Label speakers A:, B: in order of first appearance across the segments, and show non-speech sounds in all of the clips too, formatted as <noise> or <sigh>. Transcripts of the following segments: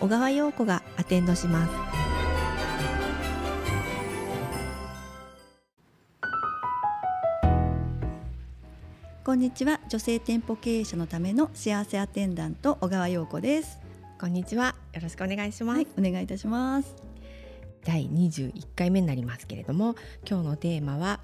A: 小川陽子がアテンドします。
B: こんにちは。女性店舗経営者のための幸せアテンダント小川陽子です。
A: こんにちは。よろしくお願いします、
B: はいお願いいたします。
A: 第21回目になりますけれども今日のテーマは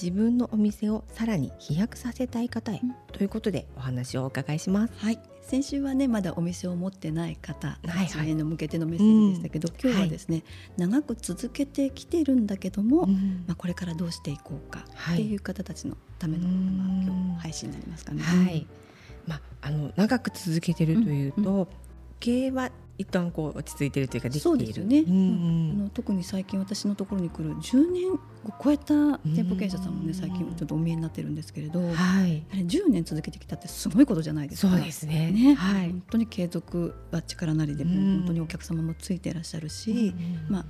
A: 自分のお店をさらに飛躍させたい方へ、
B: うん。
A: ということでお話をお伺いします。
B: はい。先週はねまだお店を持ってない方
A: はい
B: たちへの向けてのメッセージでしたけど、今日はですね、長く続けてきてるんだけども、
A: うん。
B: まあ、これからどうしていこうか
A: はい。
B: っていう方たちのための、
A: うん
B: まあ、今日配信になりますかね。
A: はい、まああの長く続けてるというと、
B: う
A: 経営は一旦こう落ち着いてるというかできている。
B: そうですよね、
A: うん
B: うん。あの特に最近私のところに来る10年を超えた店舗経営者さんもね最近ちょっとお見えになってるんですけれど、や
A: はい。
B: はり10年続けてきたってすごいことじゃないですか。
A: そうですね。
B: ね、
A: はい。
B: 本当に継続は力なりで、
A: うん。
B: 本当にお客様もついていらっしゃるし、
A: うん
B: まあ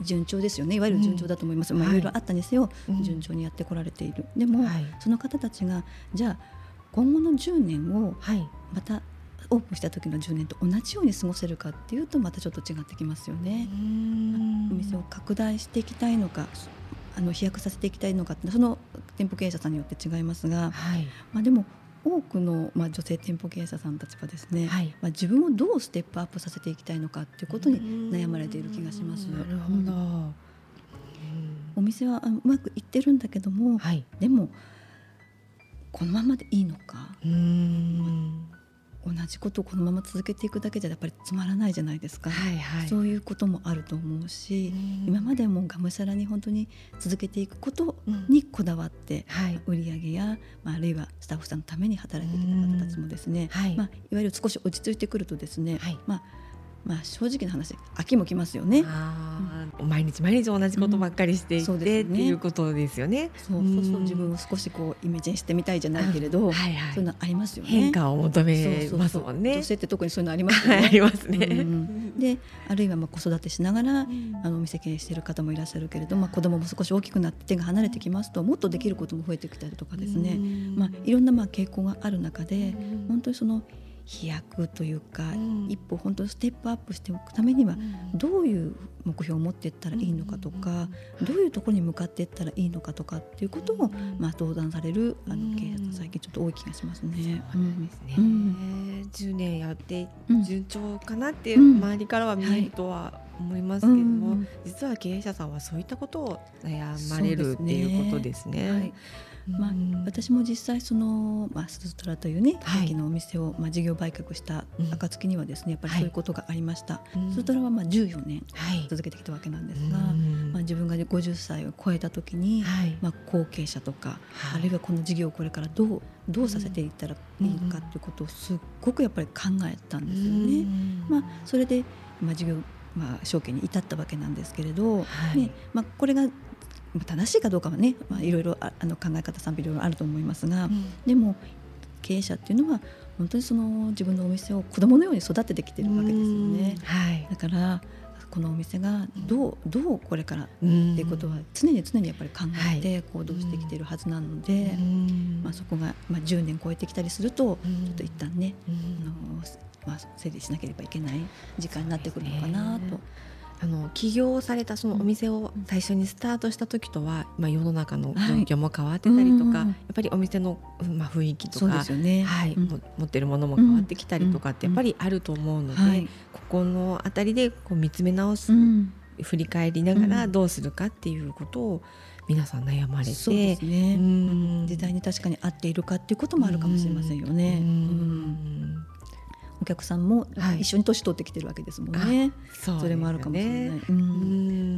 B: 順調ですよね。いわゆる順調だと思います、まあ、い
A: はい。
B: ろいろあったにせよ、
A: うん。
B: 順調にやってこられている。でも、
A: はい。
B: その方たちがじゃあ今後の10年を
A: はい。
B: またオープンした時の10年と同じように過ごせるかっていうとまたちょっと違ってきますよね。お店を拡大していきたいのかあの飛躍させていきたいのかってその店舗経営者さんによって違いますが、
A: はい。
B: まあ、でも多くの、まあ、女性店舗経営者さんたちはですね、
A: はい。
B: まあ、自分をどうステップアップさせていきたいのかっていうことに悩まれている気がします。
A: なるほど、
B: うん。お店はあうまくいってるんだけども、
A: はい。
B: でもこのままでいいのか？
A: うん
B: 同じことをこのまま続けていくだけじゃやっぱりつまらないじゃないですか、
A: はいはい。
B: そういうこともあると思うし、
A: うん。
B: 今までもがむしゃらに本当に続けていくこと
A: うん
B: にこだわって、
A: はい。
B: 売り上げや、まあ、あるいはスタッフさんのために働いてきた方たちもですね、
A: はい。
B: まあ、いわゆる少し落ち着いてくるとですね、
A: はい。
B: まあまあ、正直な話飽きもきますよね。
A: あー毎日毎日同じことばっかりしていて、
B: ですね
A: っていうことですよね。
B: そうそうそう自分を少しこうイメチェンしてみたいじゃないけれど、<laughs>
A: はいはい
B: そういうのありますよね。
A: 変化を求め
B: そうそうそう
A: ますもんね。
B: 女性って特にそういうのありますよ
A: はい
B: ね。
A: ありますね。
B: うん <laughs> であるいはまあ子育てしながら、
A: ん
B: あのお店経営している方もいらっしゃるけれど、まあ、子供も少し大きくなって手が離れてきますともっとできることも増えてきたりとかですね、
A: うん
B: まあ、いろんなまあ傾向がある中で
A: うん
B: 本当にその飛躍というか、
A: うん。
B: 一歩本当にステップアップしておくためには
A: うん。
B: どういう目標を持っていったらいいのかとか、どういうところに向かっていったらいいのかとかっていうことを、まあ、登壇されるあ
A: うん
B: の経営者さん最近ちょっと多い気がしますね。
A: そうなんですね。
B: うん。
A: 10年やって
B: うん。
A: 順調かなって
B: うん。
A: 周りからは見えるとは思いますけれども、
B: うん。
A: 実は経営者さんはそういったことを悩まれるっていうことですね。
B: はい。まあ
A: うん、
B: 私も実際その、まあ、スズトラというね
A: はい。
B: 地域のお店を、まあ、事業売却した暁にはですねやっぱりそういうことがありました、
A: うん。
B: スズトラはまあ14年
A: はい。
B: 続けてきたわけなんですが、
A: うん。
B: まあ、自分が50歳を超えた時に、
A: はい。
B: まあ、後継者とか、
A: はい。
B: あるいはこの事業をこれからどうどうさせていったらいいのかということをすっごくやっぱり考えたんですよね。まあ、それで、まあ、事業、まあ、承継に至ったわけなんですけれど、
A: はい。
B: ねまあ、これがまあ正しいかどうかはね、まあ、いろいろああの考え方賛否いろいろあると思いますが、
A: うん。
B: でも経営者っていうのは本当にその自分のお店を子供のように育ててきてるわけですよね。
A: はい。
B: だからこのお店がどうどうこれからっ
A: って
B: いうことは常に常にやっぱり考えて行動してきているはずなので、まあ、そこが、まあ、10年超えてきたりすると、ちょっと一旦ね、あのまあ、整理しなければいけない時間になってくるのかなと。
A: あの起業されたそのお店を最初にスタートした時とは、まあ、世の中の状況も変わってたりとか、
B: はいうん
A: やっぱりお店の、まあ、雰囲気とか
B: ね。
A: はい
B: うん。
A: も持ってるものも変わってきたりとかって
B: うん。
A: やっぱりあると思うので、
B: はい。
A: ここのあたりでこう見つめ直す、
B: うん。
A: 振り返りながら
B: うん。
A: どうするかっていうことを皆さん悩まれて、
B: ね、
A: うん。
B: 時代に確かに合っているかっていうこともあるかもしれませんよね。
A: うん。
B: うんお客さんも
A: はい。
B: 一緒に年取ってきてるわけですもんね。
A: そう
B: それもあるかもしれない。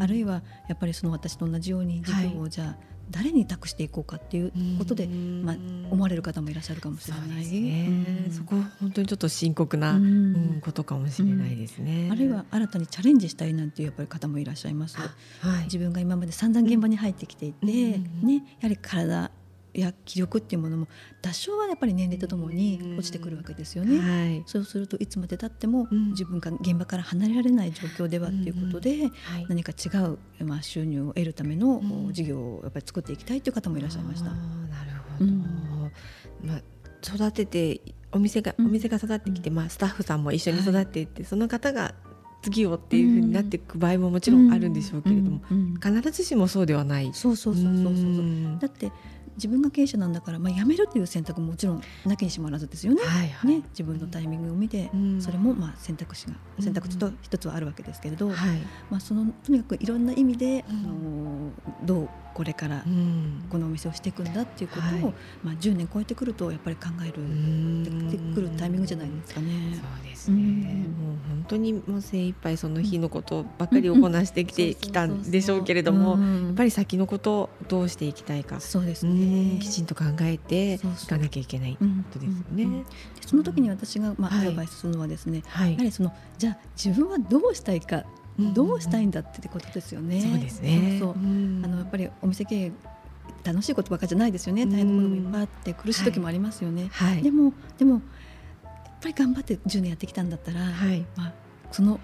B: あるいはやっぱりその私と同じように事業をじゃあ誰に託していこうかっていうことで、
A: うん。
B: まあ、思われる方もいらっしゃるかもしれない。
A: ですね、
B: うん。
A: そこ本当にちょっと深刻な、うん、ことかもしれないですね、
B: あるいは新たにチャレンジしたいなんていうやっぱり方もいらっしゃいます、はい、自分が今まで散々現場に入ってきていて、ねやはり体や気力っていうものも多少はやっぱり年齢とともに落ちてくるわけですよね。はい、そうするといつまでたっても自分が現場から離れられない状況ではっていうことで、何か違う、まあ、収入を得るための事業をやっぱり作っていきたいという方もいらっしゃいました。なる
A: ほど、まあ、育ててお店がお店が育ってきて、まあ、スタッフさんも一緒に育っていって、その方が次をっていうふうになっていく場合ももちろんあるんでしょうけれども、必ずしもそうではない。
B: そうそうそうそうそう。だって自分が経営者なんだから、まあ、辞めるという選択ももちろんなきにしもあらずですよね。はいはい、ね自分のタイミングを見て、うん、それもまあ選択肢が選択肢と一つはあるわけですけれど、うん、まあ、そのとにかくいろんな意味で、あのどうこれからこのお店をしていくんだっていうことを、はい、まあ、10年超えてくるとやっぱり考えるでくるタイミングじゃないですかね。
A: そうですね、もう本当にもう精一杯その日のことばっかりをこなしてきてきたんでしょうけれどもやっぱり先のことをどうしていきたいか。
B: そうですね。
A: きちんと考えていかなきゃいけないことですよね。
B: その時に私がまあアドバイスするのはですね、はい、やはりそのじゃあ自分はどうしたいかどうしたいんだってことですよね。
A: そうですね。
B: そうあのやっぱりお店経営楽しいことばかりじゃないですよね。大変なこともいっぱいあって苦しい時もありますよね。はい、でもでもやっぱり頑張って10年やってきたんだったら、はい、まあその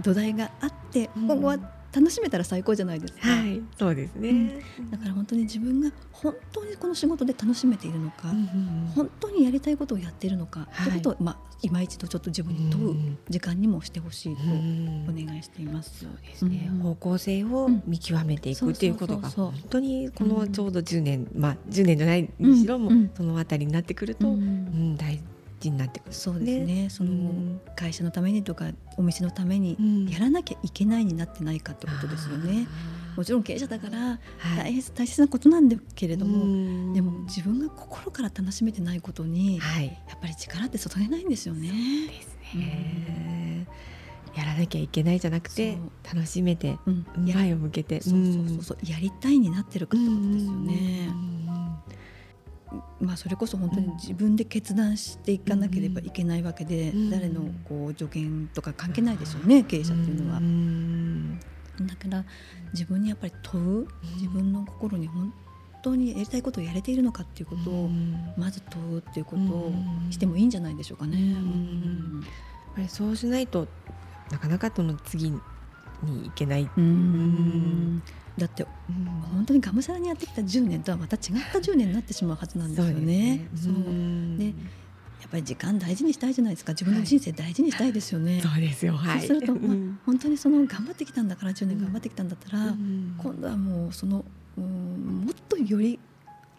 B: 土台があって今後は楽しめたら最高じゃないですか。
A: はい、そうですね、
B: うん、だから本当に自分が本当にこの仕事で楽しめているのか、うんうん、本当にやりたいことをやっているのか、はい、ということを、まあ、今一度ちょっと自分に問う時間にもしてほしいとお願いしています。
A: そうですね、うん、方向性を見極めていくっていうことが本当にこのちょうど10年、まあ10年じゃないにしろも、そのあたりになってくると、うん大になってくる、
B: そうですね。その会社のためにとかお店のためにやらなきゃいけないになってないかってことですよね。もちろん経営者だから大変、大切なことなんだけれども、でも自分が心から楽しめてないことに、はい、やっぱり力って注げないんですよね。
A: ですね、やらなきゃいけないじゃなくて楽しめて、前を向けて。
B: そうそうそうそう。やりたいになってるかってことですよね。まあ、それこそ本当に自分で決断していかなければいけないわけで、うん、誰のこう助言とか関係ないでしょうね、経営者っていうのは。だから自分にやっぱり問う自分の心に本当にやりたいことをやれているのかっていうことをまず問うっていうことをしてもいいんじゃないでしょうかね。やっ
A: ぱりそうしないとなかなかその次にいけない。
B: だって、うん、本当にがむしゃらにやってきた10年とはまた違った10年になってしまうはずなんですよね。そうで、ね、やっぱり時間大事にしたいじゃないですか。自分の人生大事にしたいですよね。はい、
A: そうですよ、
B: はい、そうすると、まあ、本当にその頑張ってきたんだから10年頑張ってきたんだったら、うん、今度はもうその、うん、もっとより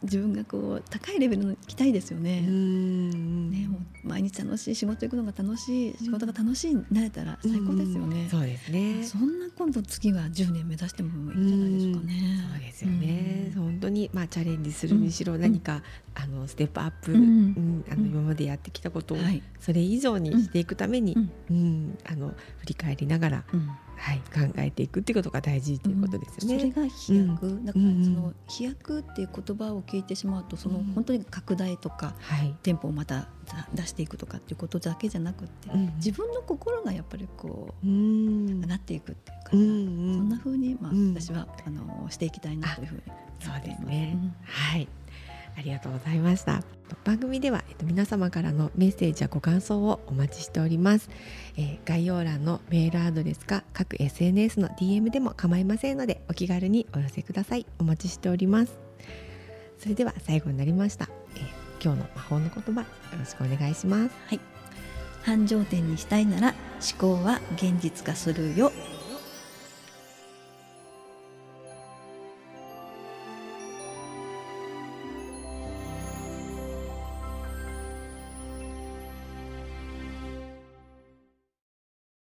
B: 自分がこう高いレベルの行きたいですよね。ねもう毎日楽しい仕事行くのが楽しい仕事が楽しいになれたら最高ですよね。
A: そうですね。
B: そんな今度次は10年目指してもいいんじゃないでしょうかね。
A: そうですよね。本当にまあチャレンジするにしろ何か、あのステップアップ、うんあの今までやってきたことをそれ以上にしていくために、うんあの振り返りながら、はい、考えていくっていうことが大事ということですよ
B: ね。それが飛躍、うん、だからその飛躍っていう言葉を聞いてしまうとその本当に拡大とか、はい、店舗をまた出していくとかっていうことだけじゃなくて、うん、自分の心がやっぱりこう、うん、なっていくっていうか、うん、そんなふうにまあ、私はあのしていきたいなというふうに
A: そうですね。はいありがとうございました。番組では、えっと、皆様からのメッセージやご感想をお待ちしております、えー、概要欄のメールアドレスか各 SNS の DM でも構いませんのでお気軽にお寄せください。お待ちしております。それでは最後になりました、えー、今日の魔法の言葉よろしくお願いします。
B: はい。繁盛店にしたいなら思考は現実化するよ。